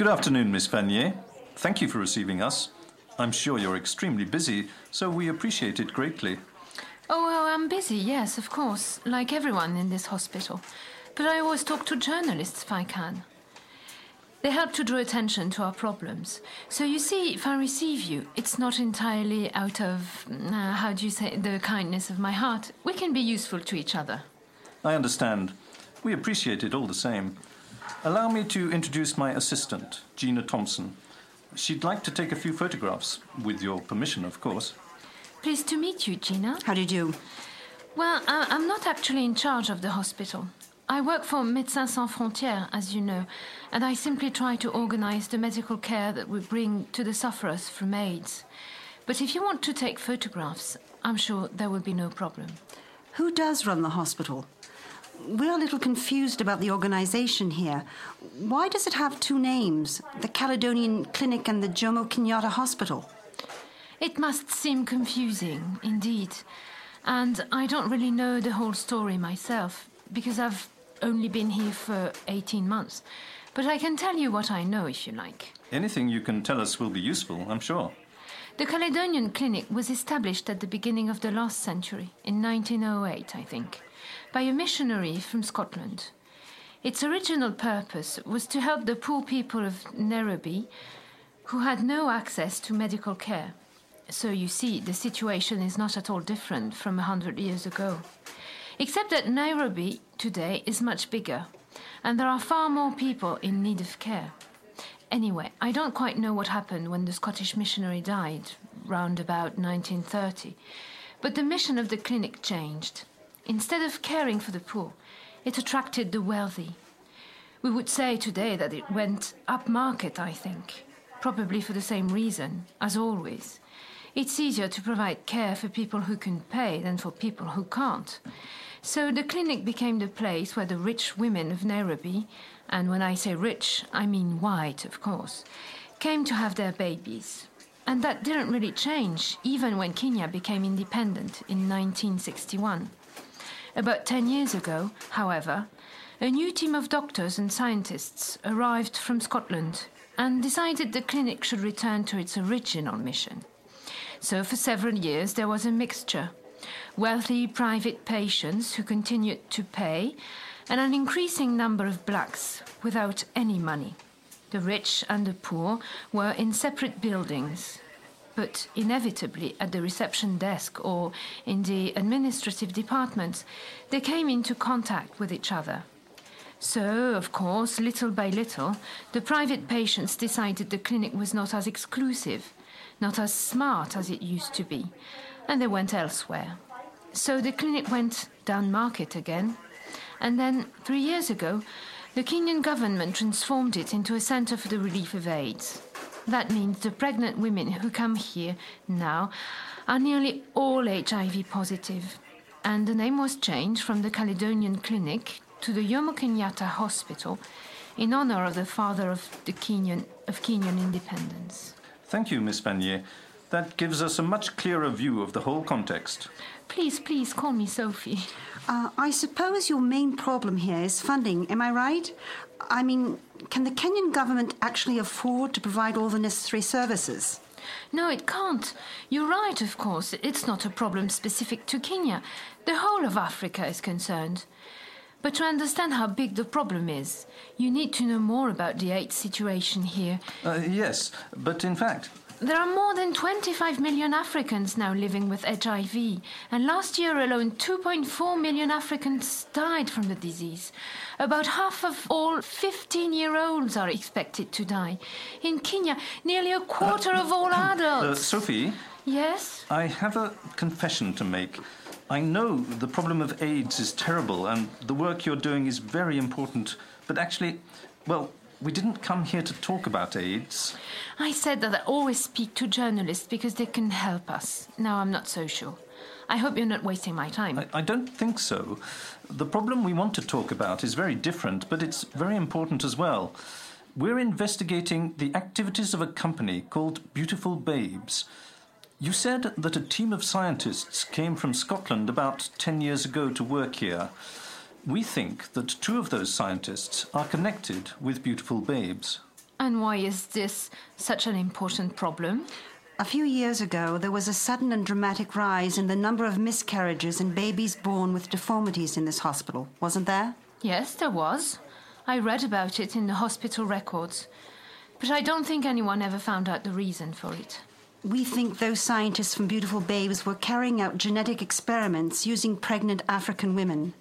Good afternoon, Miss Vanier. Thank you for receiving us. I'm sure you're extremely busy, so we appreciate it greatly. Oh, well, I'm busy, yes, of course, like everyone in this hospital. But I always talk to journalists if I can. They help to draw attention to our problems. So you see, if I receive you, it's not entirely out of, uh, how do you say, the kindness of my heart. We can be useful to each other. I understand. We appreciate it all the same. Allow me to introduce my assistant, Gina Thompson. She'd like to take a few photographs, with your permission, of course. Pleased to meet you, Gina. How do you do? Well, I- I'm not actually in charge of the hospital. I work for Médecins Sans Frontières, as you know, and I simply try to organize the medical care that we bring to the sufferers from AIDS. But if you want to take photographs, I'm sure there will be no problem. Who does run the hospital? We're a little confused about the organization here. Why does it have two names, the Caledonian Clinic and the Jomo Kenyatta Hospital? It must seem confusing, indeed. And I don't really know the whole story myself, because I've only been here for 18 months. But I can tell you what I know if you like. Anything you can tell us will be useful, I'm sure. The Caledonian Clinic was established at the beginning of the last century, in 1908, I think, by a missionary from Scotland. Its original purpose was to help the poor people of Nairobi who had no access to medical care. So you see, the situation is not at all different from a hundred years ago. Except that Nairobi today is much bigger, and there are far more people in need of care. Anyway, I don't quite know what happened when the Scottish missionary died, round about 1930. But the mission of the clinic changed. Instead of caring for the poor, it attracted the wealthy. We would say today that it went upmarket, I think. Probably for the same reason, as always. It's easier to provide care for people who can pay than for people who can't. So the clinic became the place where the rich women of Nairobi, and when I say rich, I mean white, of course, came to have their babies. And that didn't really change, even when Kenya became independent in 1961. About 10 years ago, however, a new team of doctors and scientists arrived from Scotland and decided the clinic should return to its original mission. So, for several years, there was a mixture wealthy private patients who continued to pay, and an increasing number of blacks without any money. The rich and the poor were in separate buildings, but inevitably at the reception desk or in the administrative departments, they came into contact with each other. So, of course, little by little, the private patients decided the clinic was not as exclusive, not as smart as it used to be, and they went elsewhere. So the clinic went down market again, and then, three years ago, the Kenyan government transformed it into a center for the relief of AIDS. That means the pregnant women who come here now are nearly all HIV positive. And the name was changed from the Caledonian Clinic to the Jomo Kenyatta Hospital in honor of the father of the Kenyan of Kenyan independence. Thank you, Miss Vanier. That gives us a much clearer view of the whole context. Please, please call me Sophie. Uh, I suppose your main problem here is funding, am I right? I mean, can the Kenyan government actually afford to provide all the necessary services? No, it can't. You're right, of course. It's not a problem specific to Kenya. The whole of Africa is concerned. But to understand how big the problem is, you need to know more about the AIDS situation here. Uh, yes, but in fact, There are more than 25 million Africans now living with HIV, and last year alone, 2.4 million Africans died from the disease. About half of all 15 year olds are expected to die. In Kenya, nearly a quarter of all uh, adults. Sophie, yes? I have a confession to make. I know the problem of AIDS is terrible and the work you're doing is very important, but actually, well, we didn't come here to talk about AIDS. I said that I always speak to journalists because they can help us. Now I'm not so sure. I hope you're not wasting my time. I, I don't think so. The problem we want to talk about is very different, but it's very important as well. We're investigating the activities of a company called Beautiful Babes. You said that a team of scientists came from Scotland about 10 years ago to work here. We think that two of those scientists are connected with Beautiful Babes. And why is this such an important problem? A few years ago, there was a sudden and dramatic rise in the number of miscarriages and babies born with deformities in this hospital, wasn't there? Yes, there was. I read about it in the hospital records. But I don't think anyone ever found out the reason for it. We think those scientists from Beautiful Babes were carrying out genetic experiments using pregnant African women.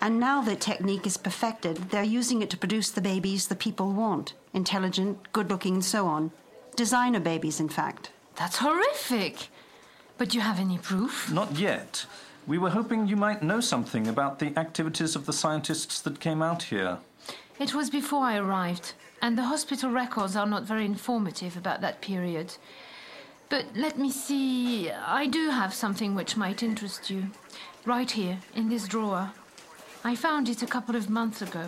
And now the technique is perfected, they're using it to produce the babies the people want intelligent, good looking, and so on. Designer babies, in fact. That's horrific. But do you have any proof? Not yet. We were hoping you might know something about the activities of the scientists that came out here. It was before I arrived, and the hospital records are not very informative about that period. But let me see. I do have something which might interest you. Right here, in this drawer. I found it a couple of months ago,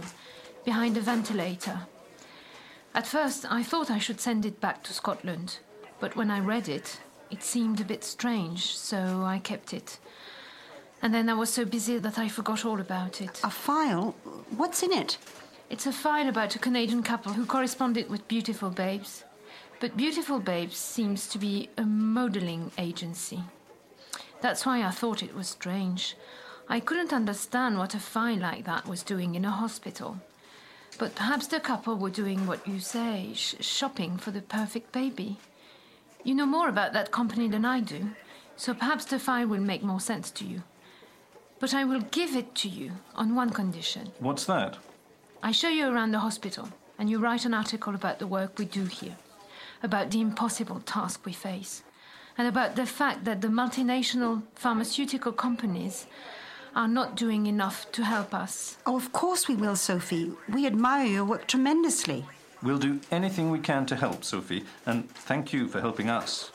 behind a ventilator. At first, I thought I should send it back to Scotland, but when I read it, it seemed a bit strange, so I kept it. And then I was so busy that I forgot all about it. A file? What's in it? It's a file about a Canadian couple who corresponded with Beautiful Babes. But Beautiful Babes seems to be a modeling agency. That's why I thought it was strange. I couldn't understand what a fine like that was doing in a hospital. But perhaps the couple were doing what you say, sh- shopping for the perfect baby. You know more about that company than I do, so perhaps the fine will make more sense to you. But I will give it to you on one condition. What's that? I show you around the hospital, and you write an article about the work we do here, about the impossible task we face, and about the fact that the multinational pharmaceutical companies are not doing enough to help us. Oh, of course we will, Sophie. We admire your work tremendously. We'll do anything we can to help, Sophie, and thank you for helping us.